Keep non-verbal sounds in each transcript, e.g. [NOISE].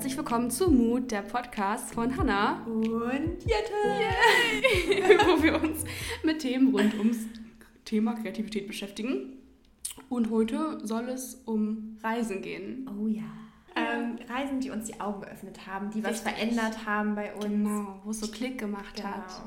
herzlich willkommen zu Mut, der Podcast von Hanna und Jette, Yay! [LAUGHS] wo wir uns mit Themen rund ums Thema Kreativität beschäftigen. Und heute soll es um Reisen gehen. Oh ja. Ähm, Reisen, die uns die Augen geöffnet haben, die was Richtig. verändert haben bei uns. Genau, wo es so Klick gemacht genau. hat.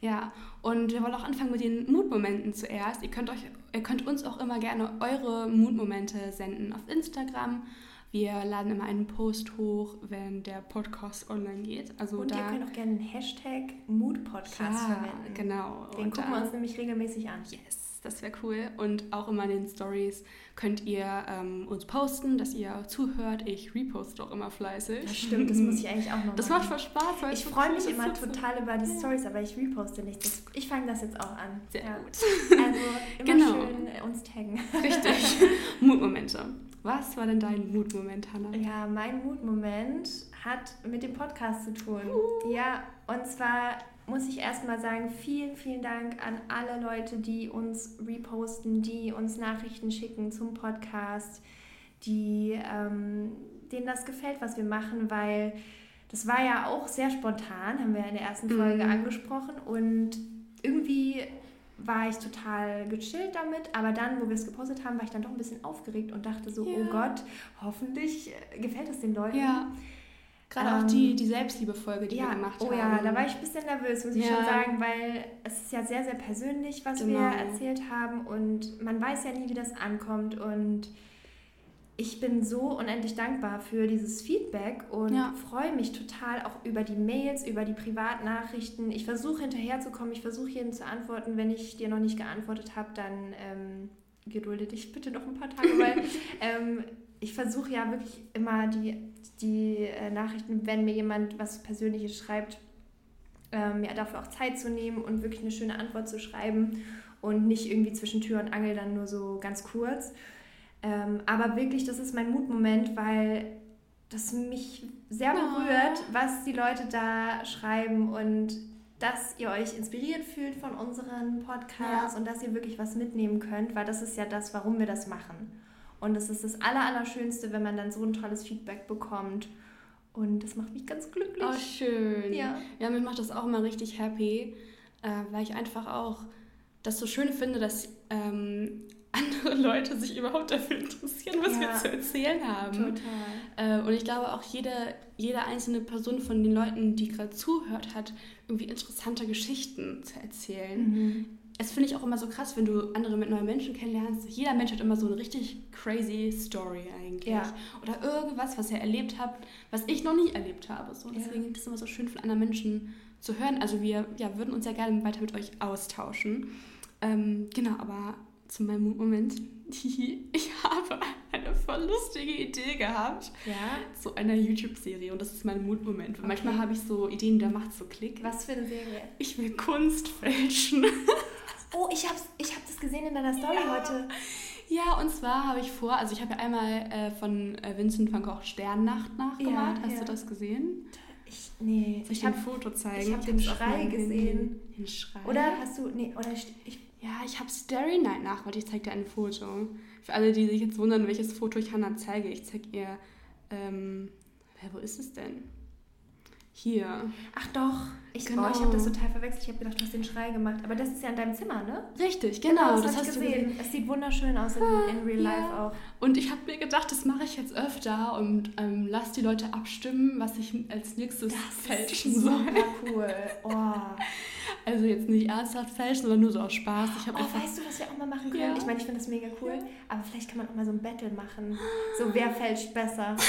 Ja, und wir wollen auch anfangen mit den Mutmomenten zuerst. Ihr könnt, euch, ihr könnt uns auch immer gerne eure Mutmomente senden auf Instagram wir laden immer einen Post hoch, wenn der Podcast online geht. Also und da, ihr könnt auch gerne den Hashtag Moodpodcast ja, verwenden. genau. Den und gucken da, wir uns nämlich regelmäßig an. Yes, das wäre cool. Und auch immer in den Stories könnt ihr ähm, uns posten, dass ihr zuhört. Ich reposte auch immer fleißig. Das stimmt, das muss ich [LAUGHS] eigentlich auch noch Das machen. macht voll Spaß. Weil ich freue mich immer total so. über die Stories, aber ich reposte nicht. Das, ich fange das jetzt auch an. Sehr ja. gut. Also immer genau. schön uns taggen. Richtig. [LAUGHS] Mutmomente. Was war denn dein Mutmoment, Hannah? Ja, mein Mutmoment hat mit dem Podcast zu tun. Uh. Ja, und zwar muss ich erstmal sagen, vielen, vielen Dank an alle Leute, die uns reposten, die uns Nachrichten schicken zum Podcast, die, ähm, denen das gefällt, was wir machen, weil das war ja auch sehr spontan, haben wir in der ersten Folge mm. angesprochen und irgendwie war ich total gechillt damit, aber dann, wo wir es gepostet haben, war ich dann doch ein bisschen aufgeregt und dachte so, oh ja. oh Gott, hoffentlich äh, gefällt es den Leuten. Ja. Gerade ähm, auch die, die Selbstliebe-Folge, die ja, wir gemacht oh haben. Oh ja, da war ich ein bisschen nervös, muss ja. ich schon sagen, weil es ist ja sehr, sehr persönlich, was genau. wir erzählt haben und man weiß ja nie, wie das ankommt und ich bin so unendlich dankbar für dieses Feedback und ja. freue mich total auch über die Mails, über die Privatnachrichten. Ich versuche hinterherzukommen, ich versuche jedem zu antworten. Wenn ich dir noch nicht geantwortet habe, dann ähm, gedulde dich bitte noch ein paar Tage, weil [LAUGHS] ähm, ich versuche ja wirklich immer die, die äh, Nachrichten, wenn mir jemand was Persönliches schreibt, ähm, ja, dafür auch Zeit zu nehmen und wirklich eine schöne Antwort zu schreiben und nicht irgendwie zwischen Tür und Angel dann nur so ganz kurz. Ähm, aber wirklich, das ist mein Mutmoment, weil das mich sehr berührt, oh. was die Leute da schreiben und dass ihr euch inspiriert fühlt von unseren Podcasts ja. und dass ihr wirklich was mitnehmen könnt, weil das ist ja das, warum wir das machen. Und es ist das Allerallerschönste, wenn man dann so ein tolles Feedback bekommt. Und das macht mich ganz glücklich. Oh, schön. Ja, ja mir macht das auch immer richtig happy, äh, weil ich einfach auch das so schön finde, dass ähm, andere Leute sich überhaupt dafür interessieren, was ja, wir zu erzählen haben. Total. Äh, und ich glaube auch jede, jede einzelne Person von den Leuten, die gerade zuhört, hat irgendwie interessante Geschichten zu erzählen. Mhm. Es finde ich auch immer so krass, wenn du andere mit neuen Menschen kennenlernst. Jeder Mensch hat immer so eine richtig crazy Story eigentlich. Ja. Oder irgendwas, was er erlebt hat, was ich noch nie erlebt habe. So, deswegen ja. ist es immer so schön von anderen Menschen zu hören. Also wir ja, würden uns ja gerne weiter mit euch austauschen. Ähm, genau, aber zu meinem Moment. [LAUGHS] Ich habe eine voll lustige Idee gehabt ja? zu einer YouTube-Serie und das ist mein Mutmoment. Okay. Manchmal habe ich so Ideen, da macht so Klick. Was für eine Serie? Ich will Kunst fälschen. [LAUGHS] Oh, ich habe ich hab das gesehen in deiner Story ja. heute. Ja, und zwar habe ich vor, also ich habe ja einmal äh, von äh, Vincent van Gogh Sternnacht nachgemacht. Ja, Hast ja. du das gesehen? Ich, nee. Soll ich, ich ein Foto zeigen? Ich habe den Schrei gesehen. Den Schrei? Oder hast du, nee, oder ich, ja, ich habe Starry Night nachgeholt. Ich zeige dir ein Foto. Für alle, die sich jetzt wundern, welches Foto ich Hannah zeige, ich zeige ihr. Ähm, wo ist es denn? Hier. Ach doch. Ich, genau. ich habe das total verwechselt. Ich habe gedacht, du hast den Schrei gemacht. Aber das ist ja in deinem Zimmer, ne? Richtig, genau. genau das, das hast gesehen. du gesehen. Es sieht wunderschön aus in, ah, in Real Life ja. auch. Und ich habe mir gedacht, das mache ich jetzt öfter und ähm, lass die Leute abstimmen, was ich als nächstes das fälschen soll. Super cool. Oh. [LAUGHS] Also jetzt nicht ernsthaft fälschen, sondern nur so aus Spaß. Ich oh, einfach... weißt du, was wir auch mal machen können? Ja. Ich meine, ich finde das mega cool. Ja. Aber vielleicht kann man auch mal so ein Battle machen. So, [GASPS] wer fälscht besser? [LAUGHS] das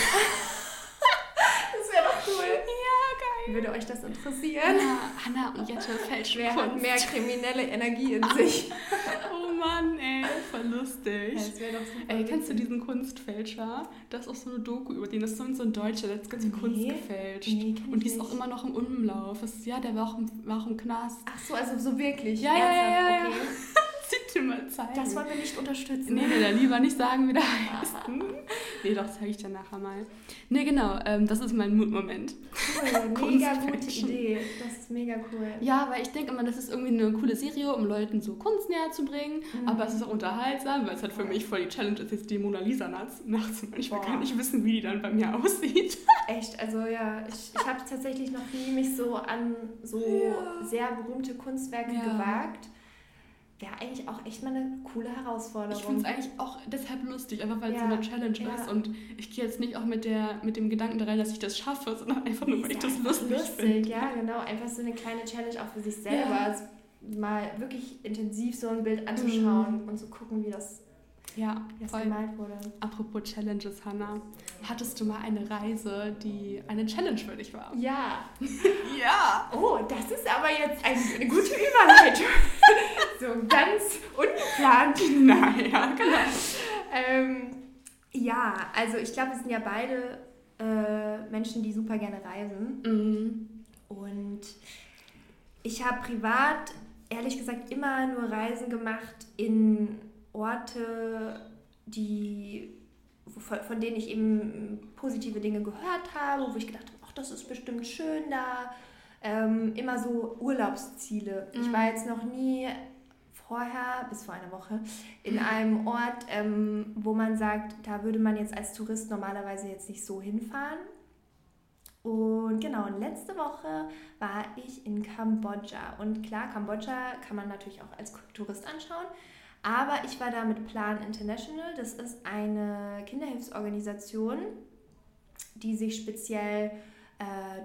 wäre doch cool. Ja, geil. Würde euch das interessieren? Ja, Hanna und Jette fälschen Wer hat mehr kriminelle Energie in sich? [LAUGHS] oh Mann, ey, voll lustig. Ja, das wäre doch super. Ey, kennst du diesen Kunstfälscher? Das ist auch so eine Doku über den. Das ist so ein Deutscher, der hat ganz viel nee. Kunst gefälscht. Nee, und die ist auch immer noch im Umlauf. Das ist, ja, der war auch im, war auch im Knast. Ach so, also so wirklich? Ja, ja, ja, ja. Okay. [LAUGHS] Dir mal zeigen. Das wollen wir nicht unterstützen. Nee, nee, dann lieber nicht sagen, wie der [LAUGHS] heißt. nee, doch, zeige ich dir nachher mal. Nee, genau, ähm, das ist mein Mutmoment. Cool, [LAUGHS] mega gute Idee. Das ist mega cool. Ja, weil ich denke immer, das ist irgendwie eine coole Serie, um Leuten so Kunst näher zu bringen. Mhm. Aber es ist auch unterhaltsam, weil es halt für mich voll die Challenge ist, jetzt die Mona Lisa nachts nachts. Ich will gar nicht wissen, wie die dann bei mir aussieht. [LAUGHS] Echt, also ja, ich, ich habe tatsächlich noch nie mich so an so ja. sehr berühmte Kunstwerke ja. gewagt wäre eigentlich auch echt mal eine coole Herausforderung. Ich finde es eigentlich auch deshalb lustig, einfach weil es so eine Challenge ja. ist. Und ich gehe jetzt nicht auch mit, der, mit dem Gedanken da rein, dass ich das schaffe, sondern einfach nur, weil ich das lustig, lustig finde. Ja, genau. Einfach so eine kleine Challenge auch für sich selber. Ja. Also mal wirklich intensiv so ein Bild anzuschauen mhm. und zu gucken, wie das ja, voll. gemalt wurde. Apropos Challenges, Hannah. Hattest du mal eine Reise, die eine Challenge für dich war? Ja. [LAUGHS] ja. Oh, das ist aber jetzt eine gute Überleitung. So ganz ungeplant. [LAUGHS] Naja, genau. ähm, ja, also ich glaube, wir sind ja beide äh, Menschen, die super gerne reisen. Mhm. Und ich habe privat, ehrlich gesagt, immer nur Reisen gemacht in Orte, die, von denen ich eben positive Dinge gehört habe, wo ich gedacht habe, ach, das ist bestimmt schön da. Ähm, immer so Urlaubsziele. Mhm. Ich war jetzt noch nie vorher, bis vor einer Woche, in mhm. einem Ort, ähm, wo man sagt, da würde man jetzt als Tourist normalerweise jetzt nicht so hinfahren. Und genau, und letzte Woche war ich in Kambodscha. Und klar, Kambodscha kann man natürlich auch als Tourist anschauen. Aber ich war da mit Plan International. Das ist eine Kinderhilfsorganisation, die sich speziell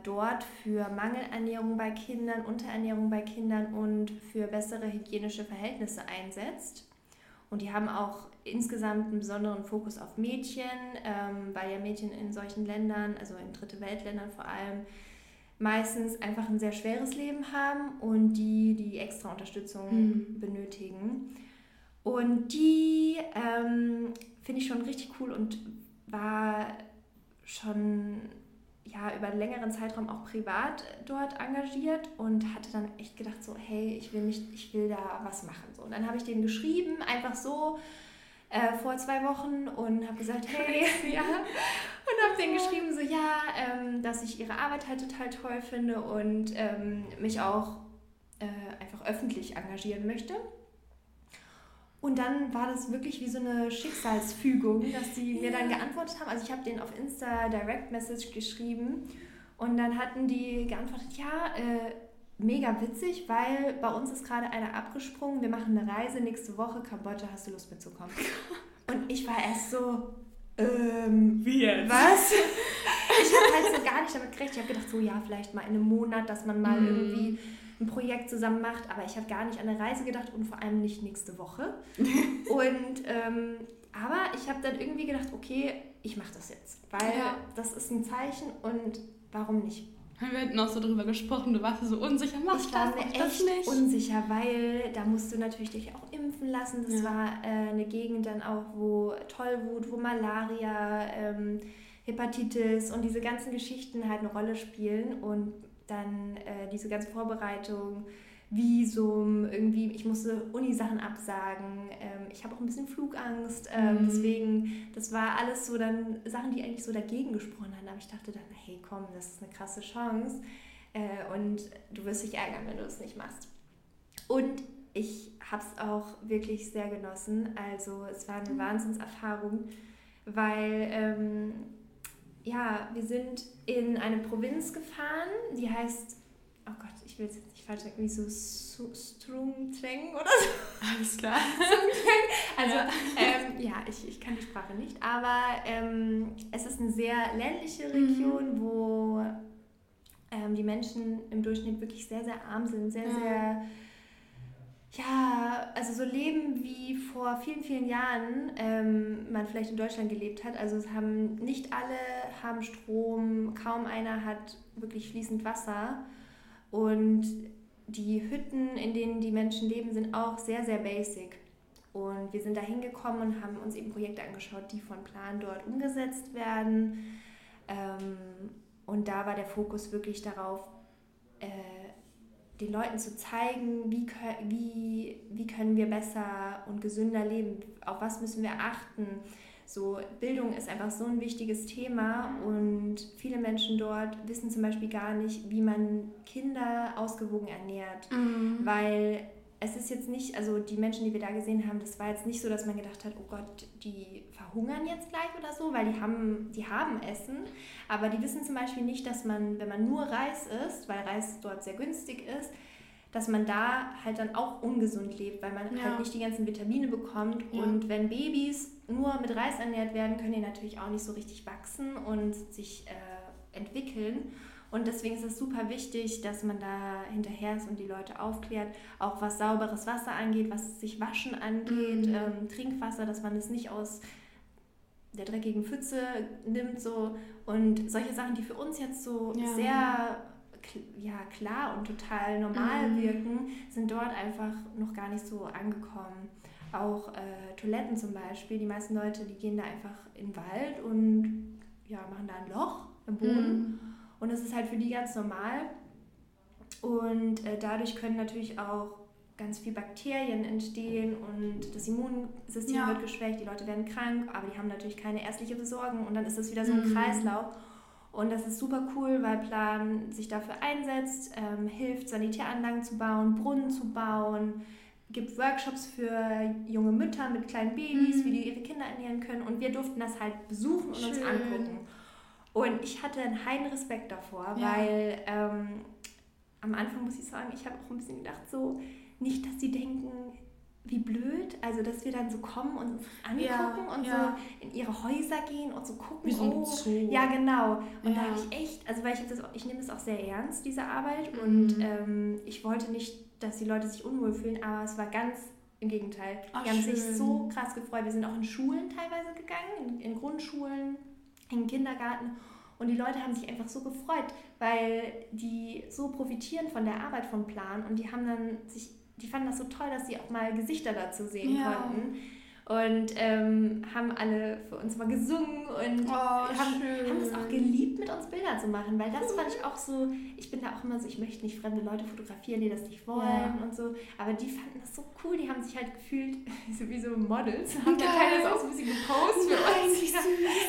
dort für Mangelernährung bei Kindern, Unterernährung bei Kindern und für bessere hygienische Verhältnisse einsetzt. Und die haben auch insgesamt einen besonderen Fokus auf Mädchen, ähm, weil ja Mädchen in solchen Ländern, also in Dritte Weltländern vor allem, meistens einfach ein sehr schweres Leben haben und die die extra Unterstützung mhm. benötigen. Und die ähm, finde ich schon richtig cool und war schon ja, über einen längeren Zeitraum auch privat dort engagiert und hatte dann echt gedacht so, hey, ich will nicht, ich will da was machen. So. Und dann habe ich denen geschrieben, einfach so äh, vor zwei Wochen und habe gesagt, hey, [LAUGHS] [LAUGHS] ja, und habe denen geschrieben so, ja, ähm, dass ich ihre Arbeit halt total toll finde und ähm, mich auch äh, einfach öffentlich engagieren möchte. Und dann war das wirklich wie so eine Schicksalsfügung, dass sie mir dann geantwortet haben. Also ich habe denen auf Insta Direct Message geschrieben und dann hatten die geantwortet, ja, äh, mega witzig, weil bei uns ist gerade einer abgesprungen. Wir machen eine Reise nächste Woche, Kambodscha, hast du Lust mitzukommen? Und ich war erst so, ähm, wie jetzt? Was? [LAUGHS] Ich habe halt so gar nicht damit gerechnet. Ich habe gedacht, so ja, vielleicht mal in einem Monat, dass man mal mm. irgendwie ein Projekt zusammen macht, aber ich habe gar nicht an eine Reise gedacht und vor allem nicht nächste Woche. [LAUGHS] und ähm, aber ich habe dann irgendwie gedacht, okay, ich mache das jetzt, weil ja. das ist ein Zeichen und warum nicht? Wir hatten auch so darüber gesprochen, du warst so unsicher, machst ich war das, mir echt nicht? unsicher, weil da musst du natürlich dich auch impfen lassen. Das ja. war äh, eine Gegend dann auch, wo Tollwut, wo Malaria, ähm, Hepatitis und diese ganzen Geschichten halt eine Rolle spielen und dann äh, diese ganze Vorbereitung, Visum, irgendwie, ich musste Uni-Sachen absagen, ähm, ich habe auch ein bisschen Flugangst, ähm, mhm. deswegen, das war alles so dann Sachen, die eigentlich so dagegen gesprochen haben, aber ich dachte dann, hey komm, das ist eine krasse Chance äh, und du wirst dich ärgern, wenn du es nicht machst. Und ich habe es auch wirklich sehr genossen, also es war eine mhm. Wahnsinnserfahrung, weil ähm, ja, wir sind in eine Provinz gefahren, die heißt, oh Gott, ich will es jetzt nicht falsch sagen, wie so Strumtreng oder so. Alles klar. [LAUGHS] also, ja, ähm, ja ich, ich kann die Sprache nicht, aber ähm, es ist eine sehr ländliche Region, mhm. wo ähm, die Menschen im Durchschnitt wirklich sehr, sehr arm sind, sehr, ja. sehr ja, also so leben wie vor vielen, vielen Jahren ähm, man vielleicht in Deutschland gelebt hat. Also es haben nicht alle haben Strom, kaum einer hat wirklich fließend Wasser und die Hütten, in denen die Menschen leben, sind auch sehr, sehr basic. Und wir sind da hingekommen und haben uns eben Projekte angeschaut, die von Plan dort umgesetzt werden. Ähm, und da war der Fokus wirklich darauf, äh, den Leuten zu zeigen, wie, wie, wie können wir besser und gesünder leben, auf was müssen wir achten. So, Bildung ist einfach so ein wichtiges Thema und viele Menschen dort wissen zum Beispiel gar nicht, wie man Kinder ausgewogen ernährt, mhm. weil es ist jetzt nicht, also die Menschen, die wir da gesehen haben, das war jetzt nicht so, dass man gedacht hat, oh Gott, die verhungern jetzt gleich oder so, weil die haben, die haben Essen, aber die wissen zum Beispiel nicht, dass man, wenn man nur Reis isst, weil Reis dort sehr günstig ist, dass man da halt dann auch ungesund lebt, weil man ja. halt nicht die ganzen Vitamine bekommt. Ja. Und wenn Babys nur mit Reis ernährt werden, können die natürlich auch nicht so richtig wachsen und sich äh, entwickeln. Und deswegen ist es super wichtig, dass man da hinterher ist und die Leute aufklärt, auch was sauberes Wasser angeht, was sich Waschen angeht, mhm. ähm, Trinkwasser, dass man es nicht aus der dreckigen Pfütze nimmt so und solche Sachen, die für uns jetzt so ja. sehr ja, klar und total normal mhm. wirken, sind dort einfach noch gar nicht so angekommen. Auch äh, Toiletten zum Beispiel, die meisten Leute, die gehen da einfach in den Wald und ja, machen da ein Loch im Boden. Mhm. Und das ist halt für die ganz normal. Und äh, dadurch können natürlich auch ganz viele Bakterien entstehen und das Immunsystem ja. wird geschwächt, die Leute werden krank, aber die haben natürlich keine ärztliche Versorgung und dann ist das wieder so ein mhm. Kreislauf. Und das ist super cool, weil Plan sich dafür einsetzt, ähm, hilft, Sanitäranlagen zu bauen, Brunnen zu bauen, gibt Workshops für junge Mütter mit kleinen Babys, mhm. wie die ihre Kinder ernähren können. Und wir durften das halt besuchen und Schön. uns angucken. Und ich hatte einen heiden Respekt davor, ja. weil ähm, am Anfang muss ich sagen, ich habe auch ein bisschen gedacht, so nicht, dass sie denken, wie blöd, also dass wir dann so kommen und uns angucken ja, und ja. so in ihre Häuser gehen und so gucken. Wie so oh, Zoo. Ja, genau. Und ja. da habe ich echt, also weil ich das, ich nehme das auch sehr ernst, diese Arbeit. Mhm. Und ähm, ich wollte nicht, dass die Leute sich unwohl fühlen, aber es war ganz im Gegenteil. Ach, die haben schön. sich so krass gefreut. Wir sind auch in Schulen teilweise gegangen, in, in Grundschulen, in Kindergarten. Und die Leute haben sich einfach so gefreut, weil die so profitieren von der Arbeit vom Plan und die haben dann sich die fanden das so toll, dass sie auch mal Gesichter dazu sehen ja. konnten. Und ähm, haben alle für uns mal gesungen und oh, haben, haben es auch geliebt, mit uns Bilder zu machen, weil das fand ich auch so, ich bin da auch immer so, ich möchte nicht fremde Leute fotografieren, die das nicht wollen ja. und so, aber die fanden das so cool, die haben sich halt gefühlt [LAUGHS] wie so Models, haben da teilweise auch so ein bisschen gepostet für Nein, uns.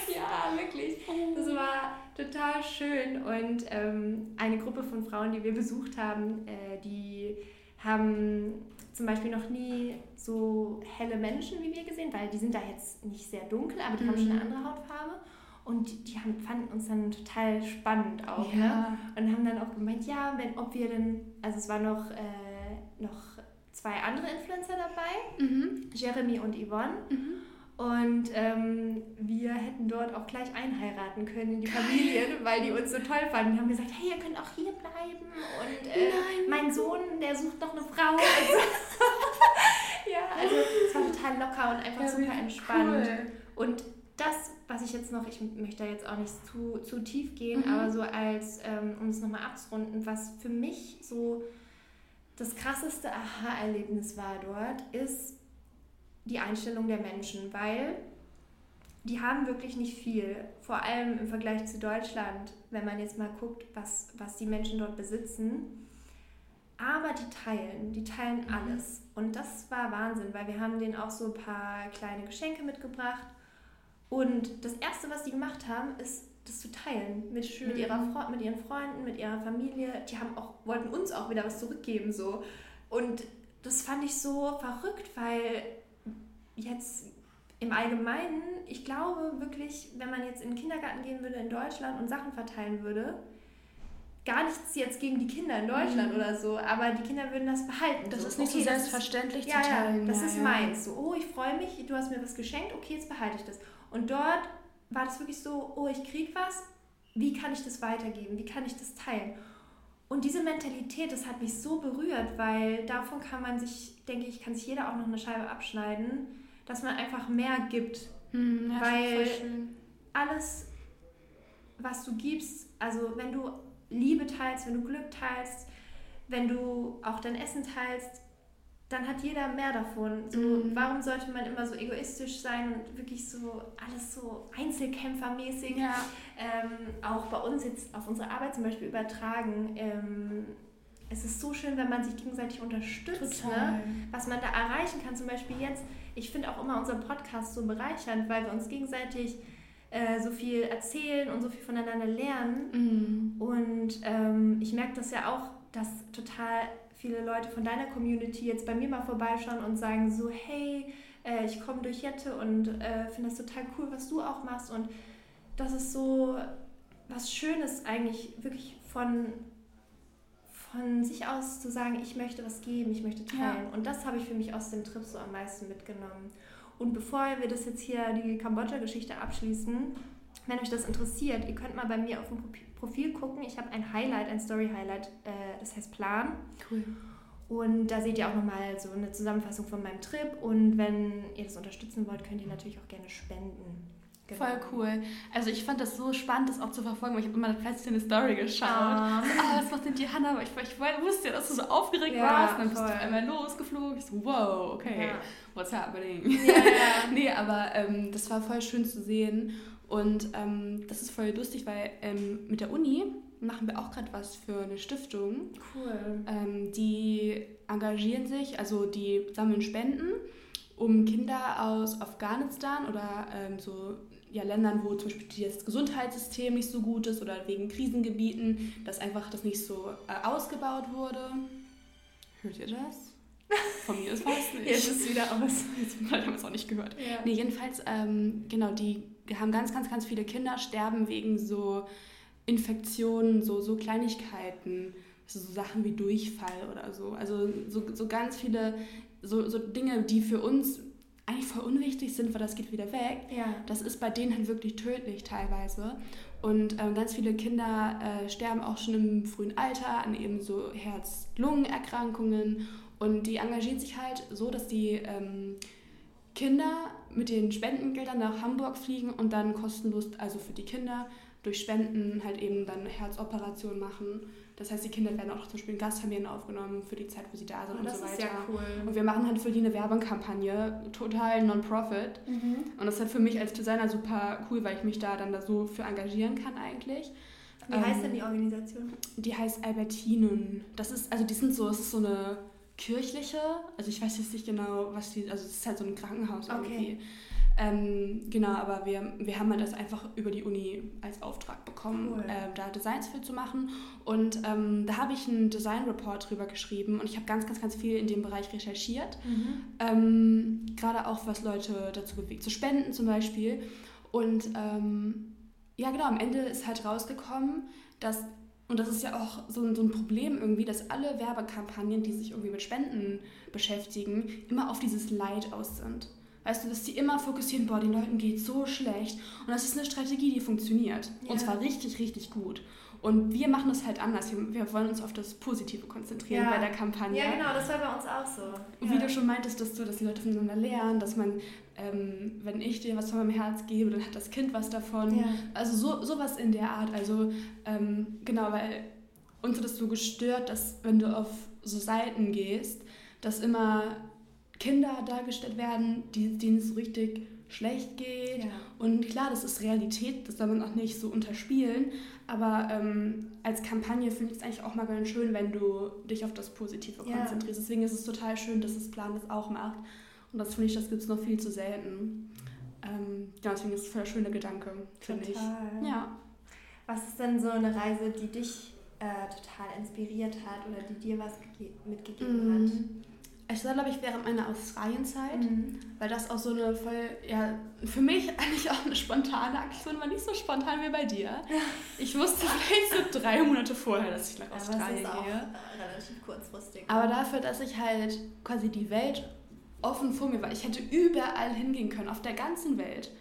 Ja, [LAUGHS] ja, wirklich. Das war total schön und ähm, eine Gruppe von Frauen, die wir besucht haben, äh, die haben zum Beispiel noch nie so helle Menschen wie wir gesehen, weil die sind da jetzt nicht sehr dunkel, aber die mhm. haben schon eine andere Hautfarbe. Und die, die haben, fanden uns dann total spannend auch. Ne? Ja. Ne? Und haben dann auch gemeint, ja, wenn, ob wir denn, also es waren noch, äh, noch zwei andere Influencer dabei, mhm. Jeremy und Yvonne. Mhm. Und ähm, wir hätten dort auch gleich einheiraten können in die Familien, weil die uns so toll fanden. Die haben gesagt, hey, ihr könnt auch hier bleiben. Und äh, mein Sohn, der sucht noch eine Frau. Also, [LAUGHS] ja, also es war total locker und einfach ja, super entspannt. Cool. Und das, was ich jetzt noch, ich möchte da jetzt auch nicht zu, zu tief gehen, mhm. aber so als, ähm, um es nochmal abzurunden, was für mich so das krasseste Aha-Erlebnis war dort, ist, die Einstellung der Menschen, weil die haben wirklich nicht viel, vor allem im Vergleich zu Deutschland, wenn man jetzt mal guckt, was, was die Menschen dort besitzen. Aber die teilen, die teilen mhm. alles. Und das war Wahnsinn, weil wir haben denen auch so ein paar kleine Geschenke mitgebracht. Und das Erste, was die gemacht haben, ist, das zu teilen mit, mit, ihrer, mit ihren Freunden, mit ihrer Familie. Die haben auch, wollten uns auch wieder was zurückgeben. So. Und das fand ich so verrückt, weil jetzt im Allgemeinen, ich glaube wirklich, wenn man jetzt in den Kindergarten gehen würde in Deutschland und Sachen verteilen würde, gar nichts jetzt gegen die Kinder in Deutschland mhm. oder so, aber die Kinder würden das behalten. Das so. ist nicht okay, so selbstverständlich ist, zu teilen. Ja, das ja, ist ja. meins. So, oh, ich freue mich, du hast mir was geschenkt, okay, jetzt behalte ich das. Und dort war das wirklich so, oh, ich krieg was, wie kann ich das weitergeben? Wie kann ich das teilen? Und diese Mentalität, das hat mich so berührt, weil davon kann man sich, denke ich, kann sich jeder auch noch eine Scheibe abschneiden dass man einfach mehr gibt. Hm, ja, weil alles, was du gibst, also wenn du Liebe teilst, wenn du Glück teilst, wenn du auch dein Essen teilst, dann hat jeder mehr davon. So, mhm. Warum sollte man immer so egoistisch sein und wirklich so alles so Einzelkämpfermäßig? Ja. Ähm, auch bei uns jetzt auf unsere Arbeit zum Beispiel übertragen. Ähm, es ist so schön, wenn man sich gegenseitig unterstützt, ne? was man da erreichen kann. Zum Beispiel jetzt, ich finde auch immer unseren Podcast so bereichernd, weil wir uns gegenseitig äh, so viel erzählen und so viel voneinander lernen. Mhm. Und ähm, ich merke das ja auch, dass total viele Leute von deiner Community jetzt bei mir mal vorbeischauen und sagen so, hey, äh, ich komme durch Jette und äh, finde das total cool, was du auch machst. Und das ist so was Schönes eigentlich, wirklich von von sich aus zu sagen, ich möchte was geben, ich möchte teilen. Ja. Und das habe ich für mich aus dem Trip so am meisten mitgenommen. Und bevor wir das jetzt hier, die Kambodscha-Geschichte abschließen, wenn euch das interessiert, ihr könnt mal bei mir auf dem Profil gucken. Ich habe ein Highlight, ein Story-Highlight, äh, das heißt Plan. Cool. Und da seht ihr auch nochmal so eine Zusammenfassung von meinem Trip. Und wenn ihr das unterstützen wollt, könnt ihr natürlich auch gerne spenden. Genau. Voll cool. Also ich fand das so spannend, das auch zu verfolgen, weil ich habe immer plötzlich eine Story geschaut. Ah, oh. oh, was macht denn die Hanna? Ich, ich wusste ja, dass du so aufgeregt ja, warst. Und dann bist du einmal losgeflogen. Ich so, wow, okay, ja. what's happening? Ja, ja. [LAUGHS] nee, aber ähm, das war voll schön zu sehen. Und ähm, das ist voll lustig, weil ähm, mit der Uni machen wir auch gerade was für eine Stiftung. Cool. Ähm, die engagieren sich, also die sammeln Spenden um Kinder aus Afghanistan oder ähm, so ja, Ländern, wo zum Beispiel das Gesundheitssystem nicht so gut ist oder wegen Krisengebieten, dass einfach das nicht so äh, ausgebaut wurde. Hört ihr das? [LAUGHS] Von mir ist was nicht. Jetzt ist es wieder aus. Jetzt haben wir es auch nicht gehört. Ja. Nee, jedenfalls, ähm, genau, die haben ganz, ganz, ganz viele Kinder sterben wegen so Infektionen, so, so Kleinigkeiten, so Sachen wie Durchfall oder so. Also so, so ganz viele so, so Dinge, die für uns eigentlich voll unwichtig sind, weil das geht wieder weg. Ja. Das ist bei denen halt wirklich tödlich teilweise. Und ähm, ganz viele Kinder äh, sterben auch schon im frühen Alter an eben so Herz-Lungen-Erkrankungen. Und die engagieren sich halt so, dass die ähm, Kinder mit den Spendengeldern nach Hamburg fliegen und dann kostenlos, also für die Kinder, durch Spenden halt eben dann eine Herzoperation machen. Das heißt, die Kinder werden auch zum Beispiel in Gastfamilien aufgenommen für die Zeit, wo sie da sind oh, und so weiter. Das ist ja cool. Und wir machen halt für die eine Werbekampagne, total non-profit. Mhm. Und das ist halt für mich als Designer super cool, weil ich mich da dann da so für engagieren kann eigentlich. Wie ähm, heißt denn die Organisation? Die heißt Albertinen. Das ist, also die sind so, es ist so eine kirchliche, also ich weiß jetzt nicht genau, was die, also es ist halt so ein Krankenhaus okay. irgendwie. Ähm, genau, aber wir, wir haben halt das einfach über die Uni als Auftrag bekommen, cool. äh, da Designs für zu machen. Und ähm, da habe ich einen Design-Report drüber geschrieben und ich habe ganz, ganz, ganz viel in dem Bereich recherchiert. Mhm. Ähm, Gerade auch, was Leute dazu bewegt, zu spenden zum Beispiel. Und ähm, ja, genau, am Ende ist halt rausgekommen, dass und das ist ja auch so ein, so ein Problem irgendwie, dass alle Werbekampagnen, die sich irgendwie mit Spenden beschäftigen, immer auf dieses Leid aus sind. Weißt du, dass die immer fokussieren, boah, den Leuten geht so schlecht. Und das ist eine Strategie, die funktioniert. Ja. Und zwar richtig, richtig gut. Und wir machen das halt anders. Wir, wollen uns auf das Positive konzentrieren ja. bei der Kampagne. Ja, genau, das war bei uns auch so. Und wie du schon meintest, dass, du, dass die Leute voneinander lernen, dass man, ähm, wenn ich dir was von meinem Herz gebe, dann hat das Kind was davon. Ja. Also so, sowas in der Art. Also ähm, genau, weil uns hat das so gestört, dass wenn du auf so Seiten gehst, dass immer Kinder dargestellt werden, die, denen es so richtig schlecht geht. Ja. Und klar, das ist Realität, das soll man auch nicht so unterspielen. Aber ähm, als Kampagne finde ich es eigentlich auch mal ganz schön, wenn du dich auf das Positive ja. konzentrierst. Deswegen ist es total schön, dass das Plan das auch macht. Und das finde ich, das gibt es noch viel zu selten. Ähm, ja, deswegen ist es voll ein schöner Gedanke, finde ich. Ja. Was ist denn so eine Reise, die dich äh, total inspiriert hat oder die dir was mitgegeben mm. hat? Ich war, glaube ich, während meiner Australienzeit, mhm. weil das auch so eine voll, ja, für mich [LAUGHS] eigentlich auch eine spontane Aktion war, nicht so spontan wie bei dir. Ich wusste vielleicht so drei Monate vorher, dass ich nach ja, Australien gehe. Auch relativ kurzfristig. Aber dafür, dass ich halt quasi die Welt offen vor mir war, ich hätte überall hingehen können, auf der ganzen Welt.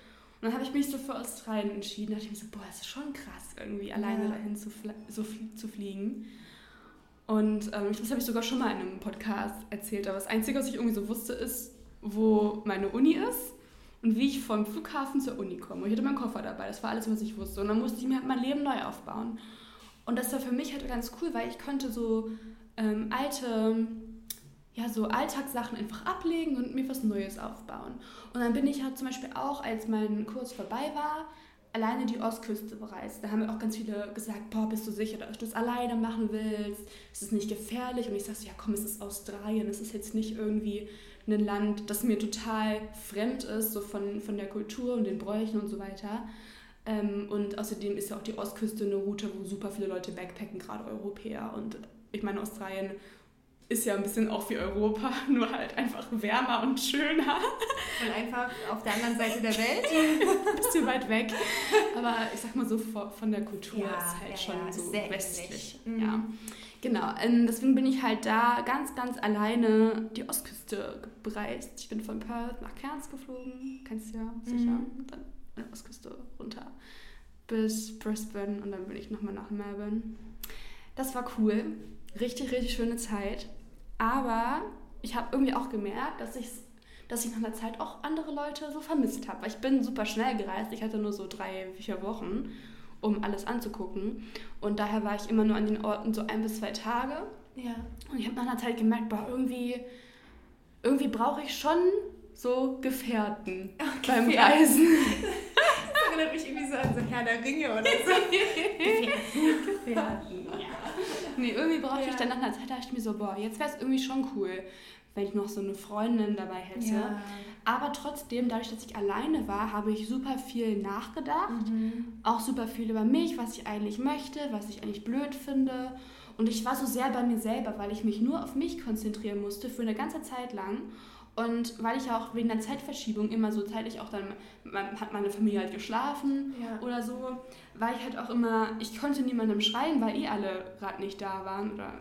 Und dann habe ich mich so für Australien entschieden. Da dachte ich mir so, boah, das ist schon krass, irgendwie alleine ja. dahin zu, so zu fliegen. Und ähm, das habe ich sogar schon mal in einem Podcast erzählt. Aber das Einzige, was ich irgendwie so wusste, ist, wo meine Uni ist und wie ich vom Flughafen zur Uni komme. Und ich hatte meinen Koffer dabei. Das war alles, was ich wusste. Und dann musste ich mir halt mein Leben neu aufbauen. Und das war für mich halt ganz cool, weil ich konnte so ähm, alte, ja, so Alltagssachen einfach ablegen und mir was Neues aufbauen. Und dann bin ich halt zum Beispiel auch, als mein Kurs vorbei war, alleine die Ostküste bereist. Da haben mir auch ganz viele gesagt, boah, bist du sicher, dass du das alleine machen willst? Ist es nicht gefährlich? Und ich sage so, ja komm, es ist Australien, es ist jetzt nicht irgendwie ein Land, das mir total fremd ist, so von, von der Kultur und den Bräuchen und so weiter. Ähm, und außerdem ist ja auch die Ostküste eine Route, wo super viele Leute backpacken, gerade Europäer. Und ich meine, Australien ist ja ein bisschen auch wie Europa, [LAUGHS] nur halt einfach wärmer und schöner. Und einfach auf der anderen Seite der Welt. [LAUGHS] ein bisschen weit weg. Aber ich sag mal so, von der Kultur ja, ist halt ja, schon ja, so westlich. Mhm. Ja. Genau, ähm, deswegen bin ich halt da ganz, ganz alleine die Ostküste bereist. Ich bin von Perth nach Cairns geflogen, kennst du ja sicher. Mhm. Dann an der Ostküste runter bis Brisbane und dann bin ich nochmal nach Melbourne. Das war cool. Richtig, richtig schöne Zeit. Aber ich habe irgendwie auch gemerkt, dass ich, dass ich nach einer Zeit auch andere Leute so vermisst habe. Weil ich bin super schnell gereist. Ich hatte nur so drei, vier Wochen, um alles anzugucken. Und daher war ich immer nur an den Orten so ein bis zwei Tage. Ja. Und ich habe nach einer Zeit gemerkt, boah, irgendwie, irgendwie brauche ich schon so Gefährten oh, beim Reisen. das erinnert mich irgendwie so an so Herr der Ringe oder so. [LAUGHS] Gefährten. Gefährten. Ja. Nee, irgendwie brauchte ja. ich dann nach einer Zeit, dachte ich mir so, boah, jetzt wäre es irgendwie schon cool, wenn ich noch so eine Freundin dabei hätte. Ja. Aber trotzdem, dadurch, dass ich alleine war, habe ich super viel nachgedacht. Mhm. Auch super viel über mich, was ich eigentlich möchte, was ich eigentlich blöd finde. Und ich war so sehr bei mir selber, weil ich mich nur auf mich konzentrieren musste für eine ganze Zeit lang. Und weil ich auch wegen der Zeitverschiebung immer so zeitlich auch dann, hat meine Familie halt geschlafen ja. oder so, war ich halt auch immer, ich konnte niemandem schreiben, weil eh alle gerade nicht da waren oder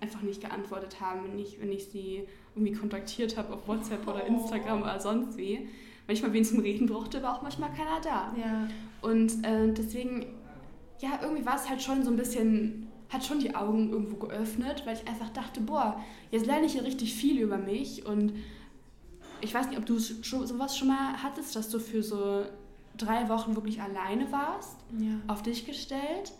einfach nicht geantwortet haben, wenn ich, wenn ich sie irgendwie kontaktiert habe auf WhatsApp oder Instagram oh. oder sonst wie. Wenn ich mal wen zum Reden brauchte, war auch manchmal keiner da. Ja. Und äh, deswegen, ja, irgendwie war es halt schon so ein bisschen hat schon die Augen irgendwo geöffnet, weil ich einfach dachte, boah, jetzt lerne ich hier richtig viel über mich und ich weiß nicht, ob du sowas schon mal hattest, dass du für so drei Wochen wirklich alleine warst, ja. auf dich gestellt.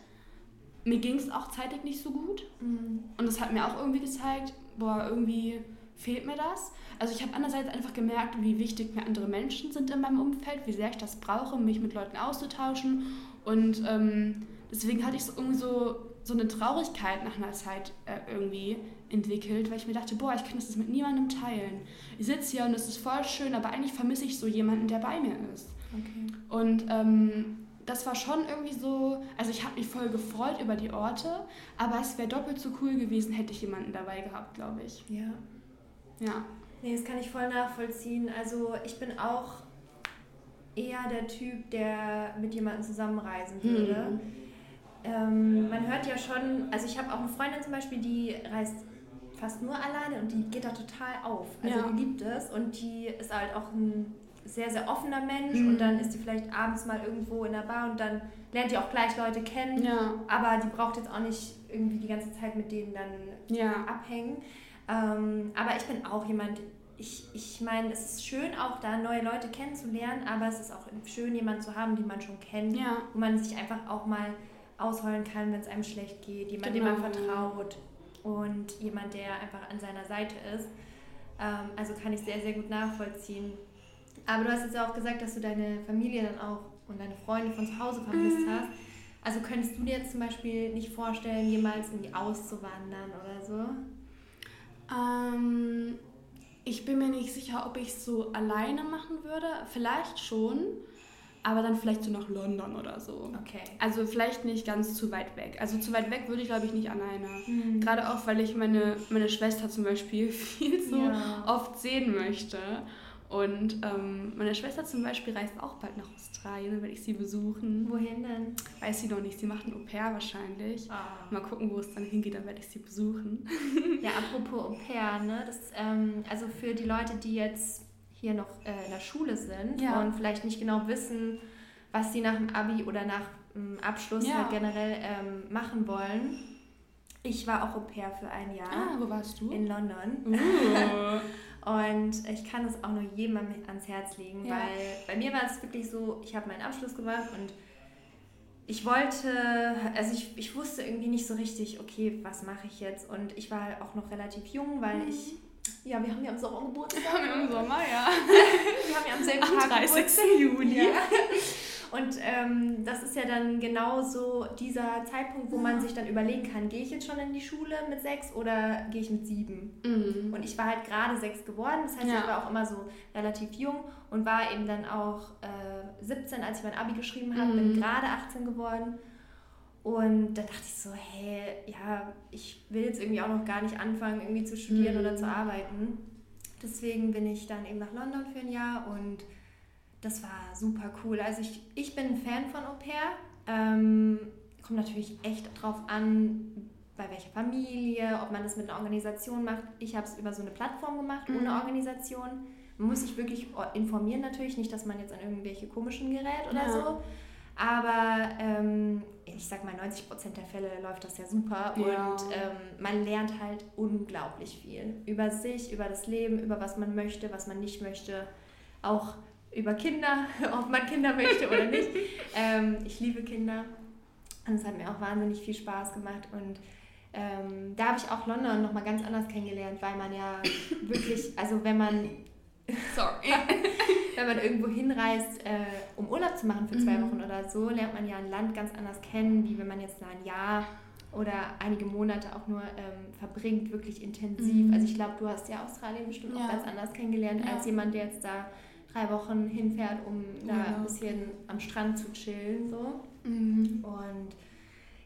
Mir ging es auch zeitig nicht so gut. Mhm. Und das hat mir auch irgendwie gezeigt, boah, irgendwie fehlt mir das. Also ich habe andererseits einfach gemerkt, wie wichtig mir andere Menschen sind in meinem Umfeld, wie sehr ich das brauche, mich mit Leuten auszutauschen. Und ähm, deswegen hatte ich so irgendwie so, so eine Traurigkeit nach einer Zeit äh, irgendwie, entwickelt, weil ich mir dachte, boah, ich kann das mit niemandem teilen. Ich sitze hier und es ist voll schön, aber eigentlich vermisse ich so jemanden, der bei mir ist. Okay. Und ähm, das war schon irgendwie so, also ich habe mich voll gefreut über die Orte, aber es wäre doppelt so cool gewesen, hätte ich jemanden dabei gehabt, glaube ich. Ja. Ja. Nee, das kann ich voll nachvollziehen. Also ich bin auch eher der Typ, der mit jemandem zusammenreisen würde. Mhm. Ähm, man hört ja schon, also ich habe auch eine Freundin zum Beispiel, die reist fast nur alleine und die geht da total auf. Also ja. die liebt es und die ist halt auch ein sehr, sehr offener Mensch mhm. und dann ist die vielleicht abends mal irgendwo in der Bar und dann lernt die auch gleich Leute kennen, ja. aber die braucht jetzt auch nicht irgendwie die ganze Zeit mit denen dann ja. abhängen. Ähm, aber ich bin auch jemand, ich, ich meine, es ist schön auch da neue Leute kennenzulernen, aber es ist auch schön, jemanden zu haben, den man schon kennt, ja. wo man sich einfach auch mal ausheulen kann, wenn es einem schlecht geht, jemand, genau. dem man vertraut und jemand, der einfach an seiner Seite ist. Ähm, also kann ich sehr, sehr gut nachvollziehen. Aber du hast jetzt auch gesagt, dass du deine Familie dann auch und deine Freunde von zu Hause vermisst mhm. hast. Also könntest du dir jetzt zum Beispiel nicht vorstellen, jemals irgendwie auszuwandern oder so? Ähm, ich bin mir nicht sicher, ob ich es so alleine machen würde. Vielleicht schon aber dann vielleicht so nach London oder so. Okay. Also vielleicht nicht ganz zu weit weg. Also zu weit weg würde ich, glaube ich, nicht alleine. Mhm. Gerade auch, weil ich meine, meine Schwester zum Beispiel [LAUGHS] viel zu ja. oft sehen möchte. Und ähm, meine Schwester zum Beispiel reist auch bald nach Australien, dann werde ich sie besuchen. Wohin denn? Weiß sie noch nicht. Sie macht ein Au-pair wahrscheinlich. Ah. Mal gucken, wo es dann hingeht, dann werde ich sie besuchen. Ja, apropos Au-pair, ne? Das, ähm, also für die Leute, die jetzt hier noch äh, in der Schule sind ja. und vielleicht nicht genau wissen, was sie nach dem Abi oder nach dem Abschluss ja. halt generell ähm, machen wollen. Ich war auch Au pair für ein Jahr. Ah, wo warst du? In London. Uh. [LAUGHS] und ich kann es auch nur jedem ans Herz legen, ja. weil bei mir war es wirklich so, ich habe meinen Abschluss gemacht und ich wollte, also ich, ich wusste irgendwie nicht so richtig, okay, was mache ich jetzt? Und ich war auch noch relativ jung, weil mhm. ich ja, wir haben ja im Sommer Geburtstag. Wir haben ja im Sommer, ja. [LAUGHS] wir haben ja am selben am Tag 30. Geburtstag. Juni. Ja. Und ähm, das ist ja dann genau so dieser Zeitpunkt, wo man sich dann überlegen kann, gehe ich jetzt schon in die Schule mit sechs oder gehe ich mit sieben? Mhm. Und ich war halt gerade sechs geworden, das heißt, ja. ich war auch immer so relativ jung und war eben dann auch äh, 17, als ich mein Abi geschrieben habe, mhm. bin gerade 18 geworden. Und da dachte ich so, hey, ja, ich will jetzt irgendwie auch noch gar nicht anfangen, irgendwie zu studieren mhm. oder zu arbeiten. Deswegen bin ich dann eben nach London für ein Jahr und das war super cool. Also ich, ich bin ein Fan von Au pair. Ähm, kommt natürlich echt drauf an, bei welcher Familie, ob man das mit einer Organisation macht. Ich habe es über so eine Plattform gemacht, mhm. ohne Organisation. Man muss sich wirklich informieren natürlich, nicht, dass man jetzt an irgendwelche komischen gerät oder ja. so. Aber ähm, ich sag mal, 90 Prozent der Fälle läuft das ja super ja. und ähm, man lernt halt unglaublich viel über sich, über das Leben, über was man möchte, was man nicht möchte, auch über Kinder, [LAUGHS] ob man Kinder möchte oder nicht. [LAUGHS] ähm, ich liebe Kinder und es hat mir auch wahnsinnig viel Spaß gemacht und ähm, da habe ich auch London nochmal ganz anders kennengelernt, weil man ja wirklich, also wenn man Sorry. [LAUGHS] Wenn man irgendwo hinreist, äh, um Urlaub zu machen für zwei mhm. Wochen oder so, lernt man ja ein Land ganz anders kennen, wie wenn man jetzt ein Jahr oder einige Monate auch nur ähm, verbringt, wirklich intensiv. Mhm. Also ich glaube, du hast ja Australien bestimmt ja. auch ganz anders kennengelernt ja. als jemand, der jetzt da drei Wochen hinfährt, um da ja. ein bisschen am Strand zu chillen. So. Mhm. Und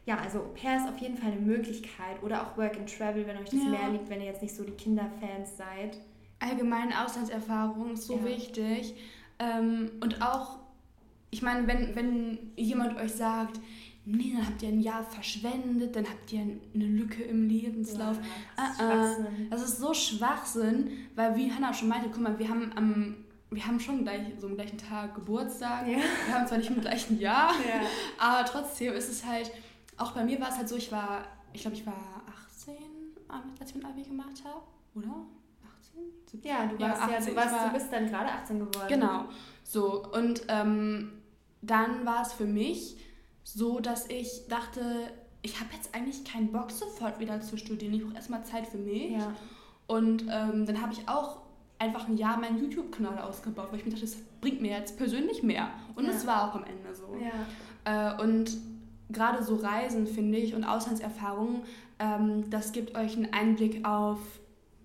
ja, also Au pair ist auf jeden Fall eine Möglichkeit. Oder auch Work and Travel, wenn euch das mehr liegt, wenn ihr jetzt nicht so die Kinderfans seid allgemeine Auslandserfahrung ist so ja. wichtig. Ähm, und auch, ich meine, wenn, wenn jemand euch sagt, nee, dann habt ihr ein Jahr verschwendet, dann habt ihr eine Lücke im Lebenslauf. Ja, das, ist uh -uh. das ist so Schwachsinn, weil wie Hannah schon meinte, guck mal, wir haben am wir haben schon gleich so am gleichen Tag Geburtstag. Ja. Wir haben zwar nicht im gleichen Jahr, ja. aber trotzdem ist es halt, auch bei mir war es halt so, ich war, ich glaube, ich war 18, als ich mein Abi gemacht habe, oder? 17? Ja, du, warst ja, 18, ja, du, warst, war, du bist dann gerade 18 geworden. Genau. So, und ähm, dann war es für mich so, dass ich dachte, ich habe jetzt eigentlich keinen Bock, sofort wieder zu studieren. Ich brauche erstmal Zeit für mich. Ja. Und ähm, dann habe ich auch einfach ein Jahr meinen YouTube-Kanal ausgebaut, weil ich mir dachte, das bringt mir jetzt persönlich mehr. Und es ja. war auch am Ende so. Ja. Äh, und gerade so Reisen, finde ich, und Auslandserfahrungen, ähm, das gibt euch einen Einblick auf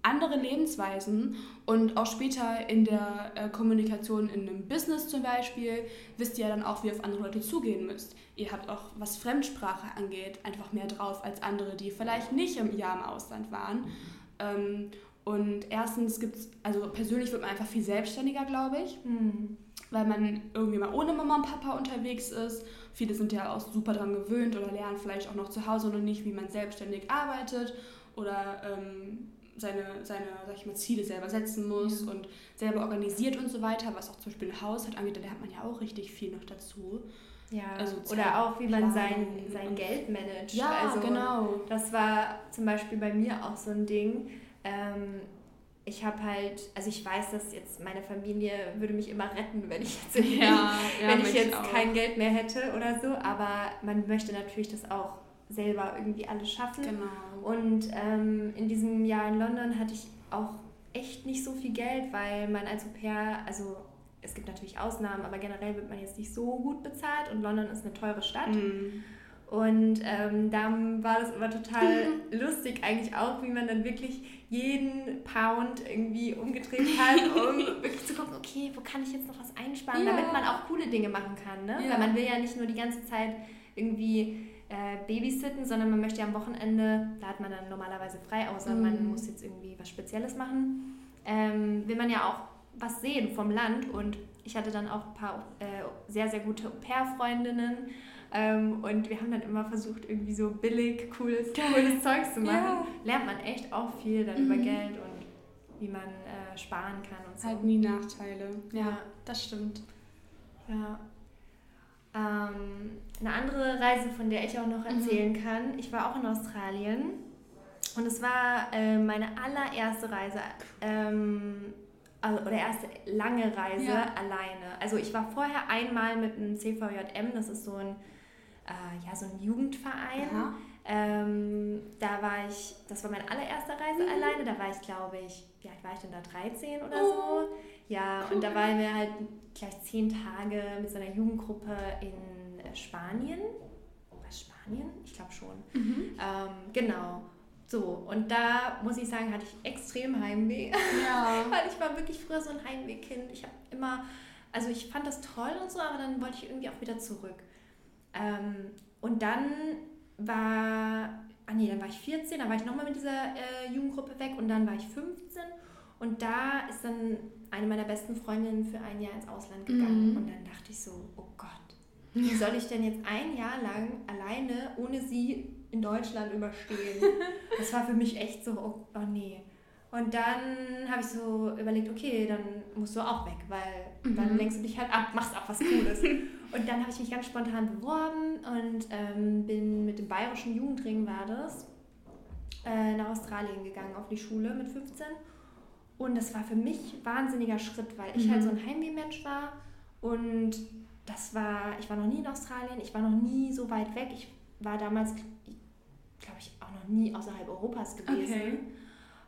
andere Lebensweisen und auch später in der äh, Kommunikation in einem Business zum Beispiel wisst ihr ja dann auch, wie ihr auf andere Leute zugehen müsst. Ihr habt auch, was Fremdsprache angeht, einfach mehr drauf als andere, die vielleicht nicht im Jahr im Ausland waren. Ähm, und erstens gibt es, also persönlich wird man einfach viel selbstständiger, glaube ich, mhm. weil man irgendwie mal ohne Mama und Papa unterwegs ist. Viele sind ja auch super daran gewöhnt oder lernen vielleicht auch noch zu Hause noch nicht, wie man selbstständig arbeitet oder ähm, seine, seine sag ich mal, Ziele selber setzen muss ja. und selber organisiert und so weiter, was auch zum Beispiel ein Haushalt angeht, da lernt man ja auch richtig viel noch dazu. Ja, also oder auch wie man sein, sein Geld managt. Ja, also, genau. Das war zum Beispiel bei mir auch so ein Ding. Ähm, ich habe halt, also ich weiß, dass jetzt meine Familie würde mich immer retten, wenn ich jetzt, [LAUGHS] ja, wenn ja, ich jetzt auch. kein Geld mehr hätte oder so, aber man möchte natürlich das auch selber irgendwie alles schaffen. Genau. Und ähm, in diesem Jahr in London hatte ich auch echt nicht so viel Geld, weil man als Au pair, also es gibt natürlich Ausnahmen, aber generell wird man jetzt nicht so gut bezahlt und London ist eine teure Stadt. Mhm. Und ähm, dann war das immer total [LAUGHS] lustig eigentlich auch, wie man dann wirklich jeden Pound irgendwie umgedreht hat, um [LAUGHS] wirklich zu gucken, okay, wo kann ich jetzt noch was einsparen, ja. damit man auch coole Dinge machen kann. Ne? Ja. Weil man will ja nicht nur die ganze Zeit irgendwie äh, babysitten, sondern man möchte ja am Wochenende, da hat man dann normalerweise frei, außer mhm. man muss jetzt irgendwie was Spezielles machen, ähm, will man ja auch was sehen vom Land und ich hatte dann auch ein paar äh, sehr, sehr gute Au-pair-Freundinnen ähm, und wir haben dann immer versucht, irgendwie so billig, cooles, cooles [LAUGHS] Zeugs zu machen. Ja. Lernt man echt auch viel dann mhm. über Geld und wie man äh, sparen kann und so. Halt nie Nachteile. Ja, ja, das stimmt. Ja. Ähm, eine andere Reise, von der ich auch noch mhm. erzählen mhm. kann. Ich war auch in Australien und es war äh, meine allererste Reise ähm, also, oder erste lange Reise ja. alleine. Also ich war vorher einmal mit einem CVJM, das ist so ein, äh, ja, so ein Jugendverein. Ja. Ähm, da war ich, das war meine allererste Reise mhm. alleine, da war ich glaube ich, wie alt war ich denn da, 13 oder oh. so? Ja, cool. und da waren wir halt gleich zehn Tage mit so einer Jugendgruppe in äh, Spanien. Was, Spanien? Ich glaube schon. Mhm. Ähm, genau. So, und da muss ich sagen, hatte ich extrem Heimweh. Ja. [LAUGHS] Weil ich war wirklich früher so ein Heimwehkind. Ich habe immer, also ich fand das toll und so, aber dann wollte ich irgendwie auch wieder zurück. Ähm, und dann war, ah nee, dann war ich 14, dann war ich nochmal mit dieser äh, Jugendgruppe weg und dann war ich 15 und da ist dann eine meiner besten Freundinnen für ein Jahr ins Ausland gegangen mhm. und dann dachte ich so, oh Gott, wie soll ich denn jetzt ein Jahr lang alleine ohne sie in Deutschland überstehen? [LAUGHS] Das war für mich echt so, oh, oh nee. Und dann habe ich so überlegt, okay, dann musst du auch weg, weil mhm. dann lenkst du dich halt ab, machst auch was Cooles. [LAUGHS] und dann habe ich mich ganz spontan beworben und ähm, bin mit dem Bayerischen Jugendring, war das, äh, nach Australien gegangen auf die Schule mit 15. Und das war für mich ein wahnsinniger Schritt, weil ich halt mhm. halt so ein Heimweh-Mensch war und das war, ich war noch nie in Australien, ich war noch nie so weit weg. Ich war damals, glaube ich, auch noch nie außerhalb Europas gewesen. Okay.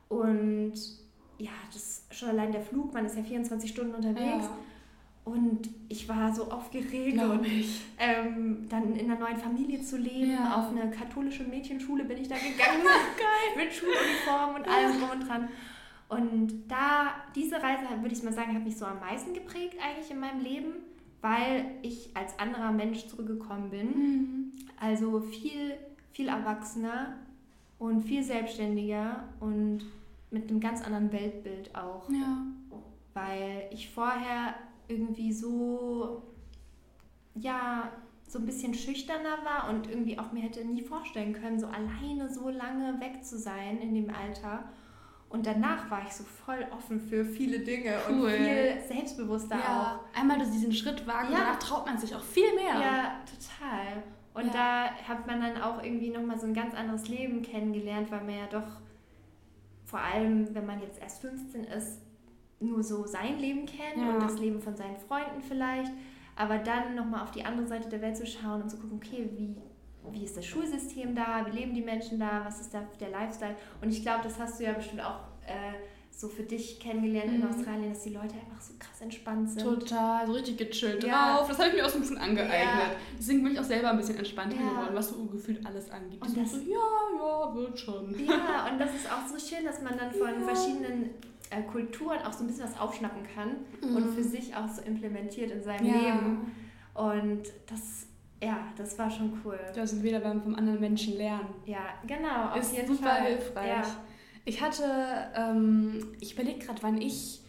Und ja, das schon allein der Flug, man ist ja 24 Stunden unterwegs. Ja. Und ich war so aufgeregt und ähm, dann in einer neuen Familie zu leben. Ja. Auf eine katholische Mädchenschule bin ich da [LAUGHS] gegangen. Geil. Mit Schuluniform und allem drum und dran. Und da, diese Reise, würde ich mal sagen, hat mich so am meisten geprägt eigentlich in meinem Leben, weil ich als anderer Mensch zurückgekommen bin. Mhm. Also viel, viel erwachsener, und viel selbstständiger und mit einem ganz anderen Weltbild auch. Ja. Weil ich vorher irgendwie so, ja, so ein bisschen schüchterner war und irgendwie auch mir hätte nie vorstellen können, so alleine so lange weg zu sein in dem Alter. Und danach war ich so voll offen für viele Dinge cool. und viel selbstbewusster ja. auch. Einmal diesen Schritt wagen, ja. danach traut man sich auch viel mehr. Ja, total. Und ja. da hat man dann auch irgendwie nochmal so ein ganz anderes Leben kennengelernt, weil man ja doch vor allem, wenn man jetzt erst 15 ist, nur so sein Leben kennt ja. und das Leben von seinen Freunden vielleicht. Aber dann nochmal auf die andere Seite der Welt zu schauen und zu gucken, okay, wie, wie ist das Schulsystem da, wie leben die Menschen da, was ist da der Lifestyle. Und ich glaube, das hast du ja bestimmt auch äh, so für dich kennengelernt mhm. in Australien, dass die Leute einfach so krass entspannt sind. Total, so richtig gechillt ja. drauf. Das habe ich mir auch so ein bisschen angeeignet. Ja. Deswegen bin ich auch selber ein bisschen entspannter ja. geworden, was so gefühlt alles angeht. Und das so, ja, ja, wird schon. Ja, und das ist auch so schön, dass man dann von verschiedenen äh, Kulturen auch so ein bisschen was aufschnappen kann mhm. und für sich auch so implementiert in seinem Leben. Und das ja, das war schon cool. Da sind wir beim vom anderen Menschen lernen. Ja, genau. Auf ist super Fall. hilfreich. Ja. Ich hatte, ähm, ich überlege gerade, wann ich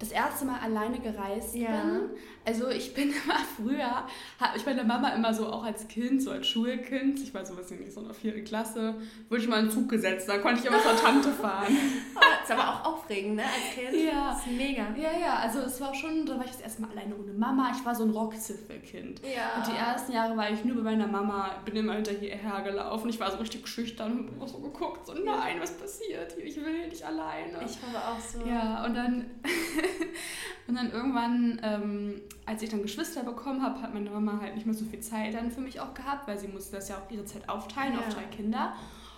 das erste Mal alleine gereist ja. bin. Also ich bin [LAUGHS] immer früher, habe ich meine Mama immer so auch als Kind, so als Schulkind, ich war so was nicht so in der vierten Klasse, wurde ich mal in den Zug gesetzt, da konnte ich immer zur Tante fahren. [LAUGHS] oh, ist aber auch aufregend, ne, als Kind. Ja. Das ist mega. Ja, ja, also es war schon, da war ich das erste Mal alleine ohne Mama. Ich war so ein Rockziffelkind. Ja. Und die ersten Jahre war ich nur bei meiner Mama, bin immer hinterher gelaufen. Ich war so richtig schüchtern und habe so geguckt, so nein, was passiert hier? Ich will nicht alleine. Ich war auch so. Ja, und dann [LAUGHS] [LAUGHS] und dann irgendwann, ähm, als ich dann Geschwister bekommen habe, hat meine Mama halt nicht mehr so viel Zeit dann für mich auch gehabt, weil sie musste das ja auch ihre Zeit aufteilen ja. auf drei Kinder.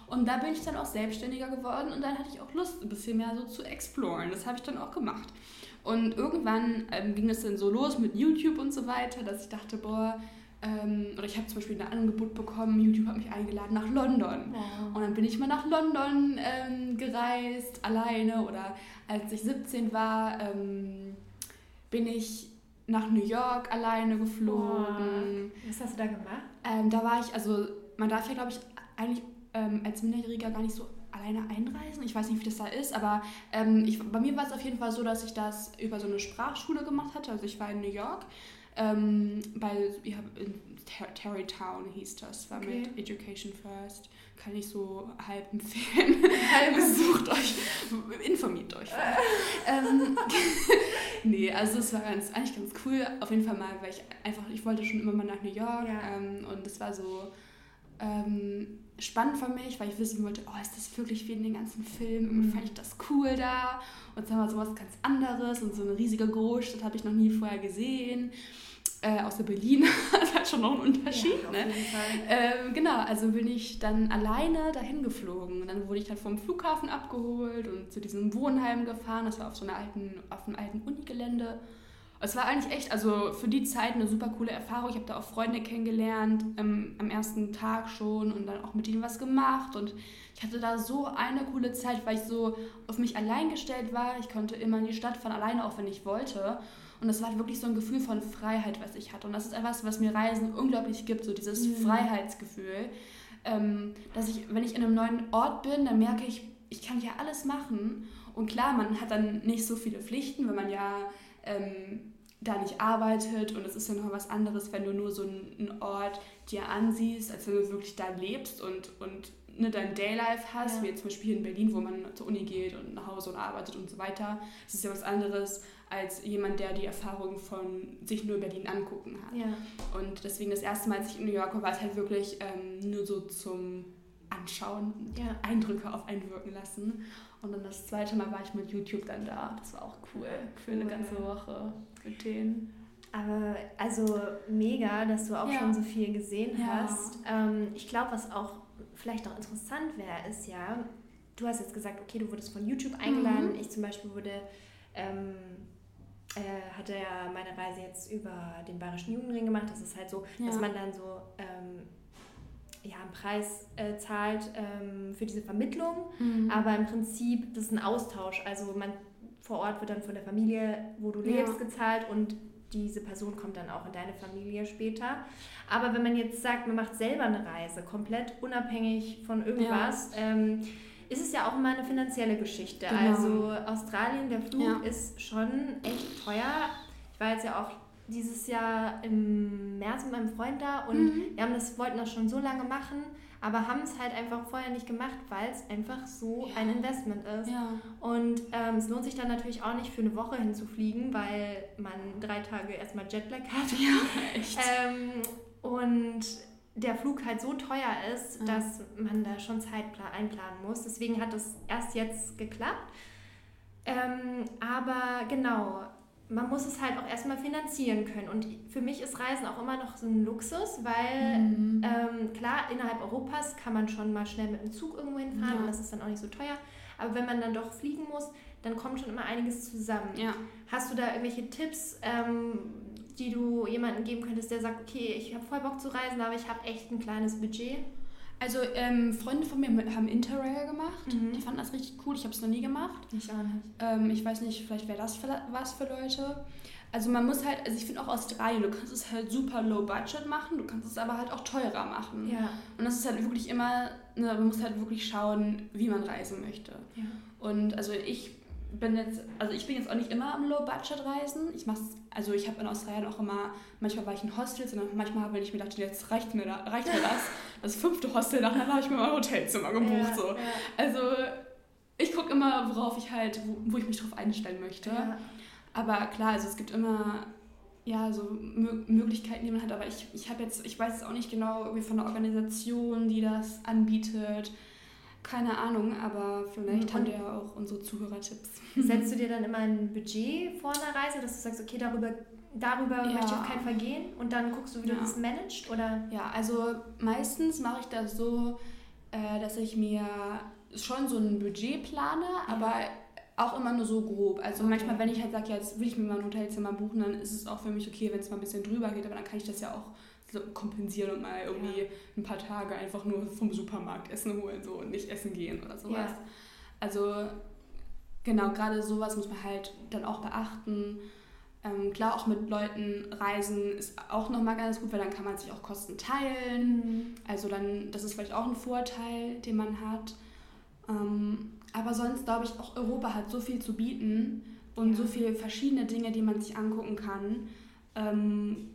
Und da bin ich dann auch selbstständiger geworden und dann hatte ich auch Lust, ein bisschen mehr so zu exploren. Das habe ich dann auch gemacht. Und irgendwann ähm, ging es dann so los mit YouTube und so weiter, dass ich dachte, boah, ähm, oder ich habe zum Beispiel ein Angebot bekommen, YouTube hat mich eingeladen nach London. Ja. Und dann bin ich mal nach London ähm, gereist, alleine. Oder als ich 17 war, ähm, bin ich nach New York alleine geflogen. Oh. Was hast du da gemacht? Ähm, da war ich, also man darf ja, glaube ich, eigentlich ähm, als Minderjähriger gar nicht so alleine einreisen. Ich weiß nicht, wie das da ist, aber ähm, ich, bei mir war es auf jeden Fall so, dass ich das über so eine Sprachschule gemacht hatte. Also ich war in New York ähm, bei, ja, in Terrytown hieß das, war okay. mit Education First. Kann ich so halb empfehlen. Halb [LAUGHS] Besucht euch, informiert euch. [LAUGHS] ähm, [LAUGHS] nee, also es war ganz, eigentlich ganz cool. Auf jeden Fall mal, weil ich einfach, ich wollte schon immer mal nach New York ja. ähm, und es war so ähm, spannend für mich, weil ich wissen wollte, oh, ist das wirklich wie in den ganzen Filmen? Irgendwie mhm. fand ich das cool da. Und es war sowas ganz anderes und so eine riesige Großstadt habe ich noch nie vorher gesehen. äh, außer Berlin. [LAUGHS] das hat schon noch einen Unterschied. Ja, ne? Ähm, genau, also bin ich dann alleine dahin geflogen. Und dann wurde ich dann vom Flughafen abgeholt und zu diesem Wohnheim gefahren. Das war auf so einer alten, auf einem alten Unigelände. Es war eigentlich echt, also für die Zeit eine super coole Erfahrung. Ich habe da auch Freunde kennengelernt ähm, am ersten Tag schon und dann auch mit ihnen was gemacht. Und ich hatte da so eine coole Zeit, weil ich so auf mich allein gestellt war. Ich konnte immer in die Stadt von alleine, auch wenn ich wollte. Und das war wirklich so ein Gefühl von Freiheit, was ich hatte. Und das ist etwas, was mir Reisen unglaublich gibt, so dieses mhm. Freiheitsgefühl. Ähm, dass ich, wenn ich in einem neuen Ort bin, dann merke ich, ich kann hier alles machen. Und klar, man hat dann nicht so viele Pflichten, wenn man ja ähm, da nicht arbeitet und es ist ja noch was anderes, wenn du nur so einen Ort dir ansiehst, als wenn du wirklich da lebst und, und ne, dein Daylife hast, ja. wie jetzt zum Beispiel hier in Berlin, wo man zur Uni geht und nach Hause und arbeitet und so weiter. Es ist ja was anderes als jemand, der die Erfahrung von sich nur in Berlin angucken hat. Ja. Und deswegen das erste Mal, als ich in New York war, war es halt wirklich ähm, nur so zum Anschauen, ja. Eindrücke auf einwirken lassen. Und dann das zweite Mal war ich mit YouTube dann da. Das war auch cool für eine ganze Woche mit denen. Aber also mega, dass du auch ja. schon so viel gesehen ja. hast. Ähm, ich glaube, was auch vielleicht auch interessant wäre, ist ja, du hast jetzt gesagt, okay, du wurdest von YouTube eingeladen. Mhm. Ich zum Beispiel wurde, ähm, äh, hatte ja meine Reise jetzt über den Bayerischen Jugendring gemacht. Das ist halt so, ja. dass man dann so ähm, ja, einen Preis äh, zahlt ähm, für diese Vermittlung. Mhm. Aber im Prinzip, das ist ein Austausch. Also man vor Ort wird dann von der Familie, wo du lebst, ja. gezahlt und diese Person kommt dann auch in deine Familie später. Aber wenn man jetzt sagt, man macht selber eine Reise, komplett unabhängig von irgendwas, ja. ähm, ist es ja auch immer eine finanzielle Geschichte. Genau. Also Australien, der Flug ja. ist schon echt teuer. Ich war jetzt ja auch dieses Jahr im März mit meinem Freund da und mhm. wir haben das, wollten das schon so lange machen, aber haben es halt einfach vorher nicht gemacht, weil es einfach so ja. ein Investment ist. Ja. Und ähm, es lohnt sich dann natürlich auch nicht für eine Woche hinzufliegen, weil man drei Tage erstmal Jetlag hat. Ja, echt. Ähm, und der Flug halt so teuer ist, ja. dass man da schon Zeit einplanen muss. Deswegen hat es erst jetzt geklappt. Ähm, aber genau, man muss es halt auch erstmal finanzieren können. Und für mich ist Reisen auch immer noch so ein Luxus, weil mhm. ähm, klar, innerhalb Europas kann man schon mal schnell mit dem Zug irgendwo hinfahren ja. und das ist dann auch nicht so teuer. Aber wenn man dann doch fliegen muss, dann kommt schon immer einiges zusammen. Ja. Hast du da irgendwelche Tipps, ähm, die du jemandem geben könntest, der sagt, okay, ich habe voll Bock zu reisen, aber ich habe echt ein kleines Budget? Also ähm, Freunde von mir haben Interrail gemacht. Mhm. Die fanden das richtig cool. Ich habe es noch nie gemacht. Ich auch nicht. Ähm, ich weiß nicht, vielleicht wäre das für, was für Leute. Also man muss halt, also ich finde auch Australien, du kannst es halt super low budget machen, du kannst es aber halt auch teurer machen. Ja. Und das ist halt wirklich immer, ne, man muss halt wirklich schauen, wie man reisen möchte. Ja. Und also ich bin jetzt, also ich bin jetzt auch nicht immer am Low-Budget-Reisen. Ich mach's, also ich habe in Australien auch immer, manchmal war ich in Hostels und manchmal, wenn ich mir dachte, jetzt reicht mir, da, reicht mir das, [LAUGHS] das fünfte Hostel, dann habe ich mir mal ein Hotelzimmer gebucht. Ja, so. Ja. Also ich gucke immer, worauf ich halt, wo, wo, ich mich drauf einstellen möchte. Ja. Aber klar, also es gibt immer ja, so Möglichkeiten, die man hat, aber ich, ich habe jetzt, ich weiß jetzt auch nicht genau irgendwie von der Organisation, die das anbietet keine Ahnung, aber vielleicht und haben wir ja auch unsere Zuhörertipps. [LAUGHS] Setzt du [LAUGHS] dir dann immer ein Budget vor einer Reise, dass du sagst, okay, darüber, darüber ja. möchte ich auf keinen Fall gehen und dann guckst du, wie ja. du das managst? Oder? Ja, also meistens mache ich das so, äh, dass ich mir schon so ein Budget plane, aber auch immer nur so grob. Also okay. manchmal, wenn ich halt sage, ja, jetzt will ich mir mal ein Hotelzimmer buchen, dann ist es auch für mich okay, wenn es mal ein bisschen drüber geht, aber dann kann ich das ja auch kompensieren und mal irgendwie ja. ein paar Tage einfach nur vom Supermarkt Essen holen so und nicht essen gehen oder sowas. Ja. Also genau, gerade sowas muss man halt dann auch beachten. Ähm, klar, auch mit Leuten reisen ist auch nochmal ganz gut, weil dann kann man sich auch Kosten teilen. Mhm. Also dann, das ist vielleicht auch ein Vorteil, den man hat. Ähm, aber sonst glaube ich, auch Europa hat so viel zu bieten und ja. so viele verschiedene Dinge, die man sich angucken kann. Ähm,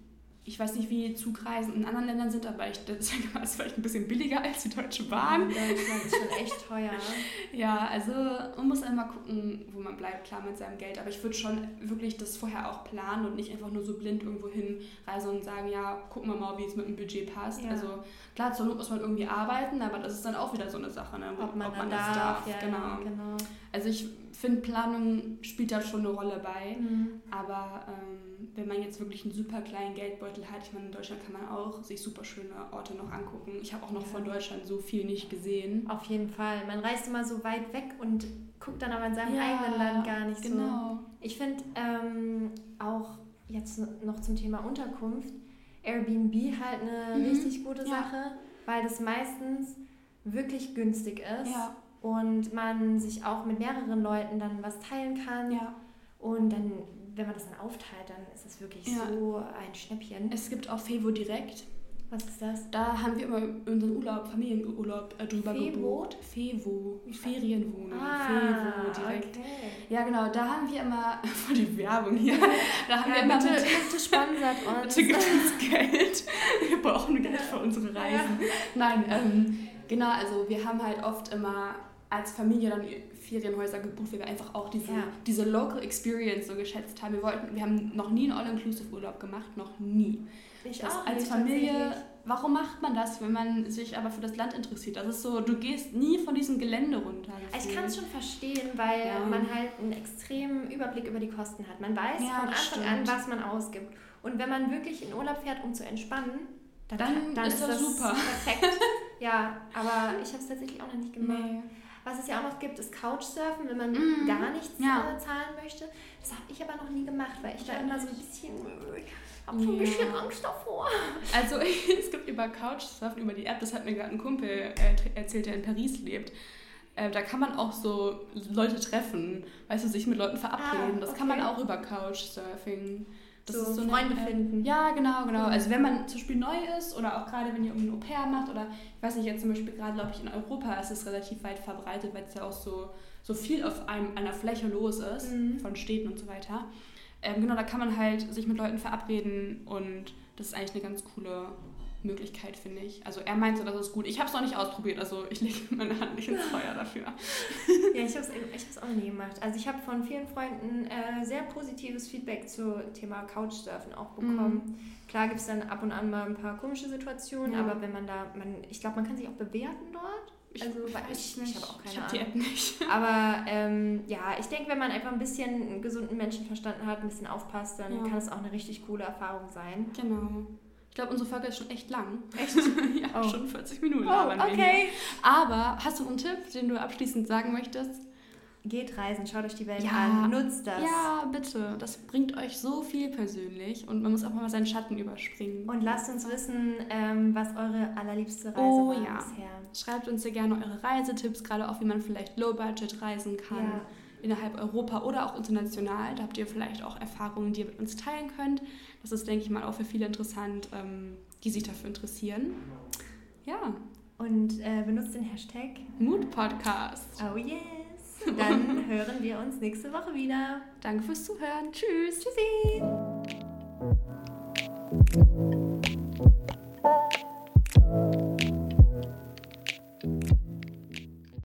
ich weiß nicht, wie Zugreisen in anderen Ländern sind, aber ich denke mal, es ist [LAUGHS] vielleicht ein bisschen billiger als die Deutsche Bahn. Ja, Deutschland ist schon echt teuer. [LAUGHS] ja, also man muss einmal gucken, wo man bleibt, klar mit seinem Geld. Aber ich würde schon wirklich das vorher auch planen und nicht einfach nur so blind irgendwo hinreisen und sagen, ja, gucken wir mal, wie es mit dem Budget passt. Ja. Also klar, zur Not muss man irgendwie arbeiten, aber das ist dann auch wieder so eine Sache, ne? ob, man, ob man das darf. darf. Ja, genau. genau. Also ich finde, Planung spielt da schon eine Rolle bei. Mhm. Aber ähm, wenn man jetzt wirklich einen super kleinen Geldbeutel hat, ich meine, in Deutschland kann man auch sich super schöne Orte noch angucken. Ich habe auch noch ja. von Deutschland so viel nicht gesehen. Auf jeden Fall. Man reist immer so weit weg und guckt dann aber in seinem ja, eigenen Land gar nicht genau. so. Ich finde ähm, auch jetzt noch zum Thema Unterkunft, Airbnb halt eine mhm. richtig gute ja. Sache, weil das meistens wirklich günstig ist. Ja und man sich auch mit mehreren Leuten dann was teilen kann. Ja. Und dann, wenn man das dann aufteilt, dann ist es wirklich ja. so ein Schnäppchen. Es gibt auch Fevo direkt. Was ist das? Da haben wir immer unseren Urlaub, Familienurlaub äh, drüber Fevo? gebucht. Fevo, Ferienwohnung. Ah, Fevo direkt. Okay. Ja, genau, da haben wir immer, [LAUGHS] voll die Werbung hier, da haben ja, wir immer bitte, mit, bitte sponsert [LAUGHS] uns. Bitte gibt uns Geld. Wir brauchen Geld für unsere Reisen. Ja. Nein, ähm, genau, also wir haben halt oft immer als Familie dann Ferienhäuser gebucht, weil wir einfach auch diese, ja. diese Local Experience so geschätzt haben. Wir wollten, wir haben noch nie einen All-Inclusive-Urlaub gemacht, noch nie. Ich das auch als nicht, Familie, warum macht man das, wenn man sich aber für das Land interessiert? Das ist so, du gehst nie von diesem Gelände runter. Ich kann es schon verstehen, weil ja. man halt einen extremen Überblick über die Kosten hat. Man weiß ja, von Anfang stimmt. an, was man ausgibt. Und wenn man wirklich in Urlaub fährt, um zu entspannen, dann, dann, dann ist, ist, das super. perfekt. [LAUGHS] ja, aber ich habe es tatsächlich auch noch nicht gemacht. Nee. Was es ja auch noch gibt, ist Couchsurfen, wenn man mm. gar nichts ja. Äh, zahlen möchte. Das habe ich aber noch nie gemacht, weil ich da immer so ein bisschen, habe so ein bisschen Angst davor. Also [LAUGHS] es gibt über Couchsurfen, über die App, das hat mir gerade ein Kumpel äh, erzählt, der in Paris lebt. Äh, da kann man auch so Leute treffen, weißt du, sich mit Leuten verabreden. Ah, das kann man auch über Couchsurfing. Das so, ist so Freunde eine, finden. Ja, genau, genau. Also wenn man zum Beispiel neu ist oder auch gerade wenn ihr irgendwie ein Au-pair macht oder ich weiß nicht, jetzt zum Beispiel gerade glaube ich in Europa ist es relativ weit verbreitet, weil es ja auch so, so viel auf einem, einer Fläche los ist, mhm. von Städten und so weiter. Ähm, genau, da kann man halt sich mit Leuten verabreden und das ist eigentlich eine ganz coole Möglichkeit, finde ich. Also er meinte, das ist gut. Ich habe es noch nicht ausprobiert, also ich lege [LAUGHS] meine Hand nicht ins [LAUGHS] Feuer dafür. ja, ich habe es ich auch nie gemacht. Also ich habe von vielen Freunden äh, sehr positives Feedback zum Thema Couchsurfen auch bekommen. Mhm. Klar gibt es dann ab und an mal ein paar komische Situationen, ja. aber wenn man da, man, ich glaube, man kann sich auch bewerten dort. Ich, also, ich, ich, ich habe auch keine ich hab die App nicht. [LAUGHS] Aber ähm, ja, ich denke, wenn man einfach ein bisschen einen gesunden Menschenverstand hat, ein bisschen aufpasst, dann ja. kann es auch eine richtig coole Erfahrung sein. Genau glaube, unsere Folge ist schon echt lang. Echt? [LAUGHS] ja, oh. schon 40 Minuten. Oh, okay. Aber hast du einen Tipp, den du abschließend sagen möchtest? Geht reisen, schaut euch die Welt ja, an, nutzt das. Ja, bitte. Das bringt euch so viel persönlich und man muss auch mal seinen Schatten überspringen. Und lasst uns wissen, ähm, was eure allerliebste Reise oh, war ja. bisher. Schreibt uns sehr gerne eure Reisetipps, gerade auch wie man vielleicht Low-Budget reisen kann. Ja innerhalb Europa oder auch international. Da habt ihr vielleicht auch Erfahrungen, die ihr mit uns teilen könnt. Das ist, denke ich mal, auch für viele interessant, ähm, die sich dafür interessieren. Ja. Und äh, benutzt den Hashtag Mood Podcast. Oh yes. [LAUGHS] Dann hören wir uns nächste Woche wieder. Danke fürs Zuhören. Tschüss. Tschüssi.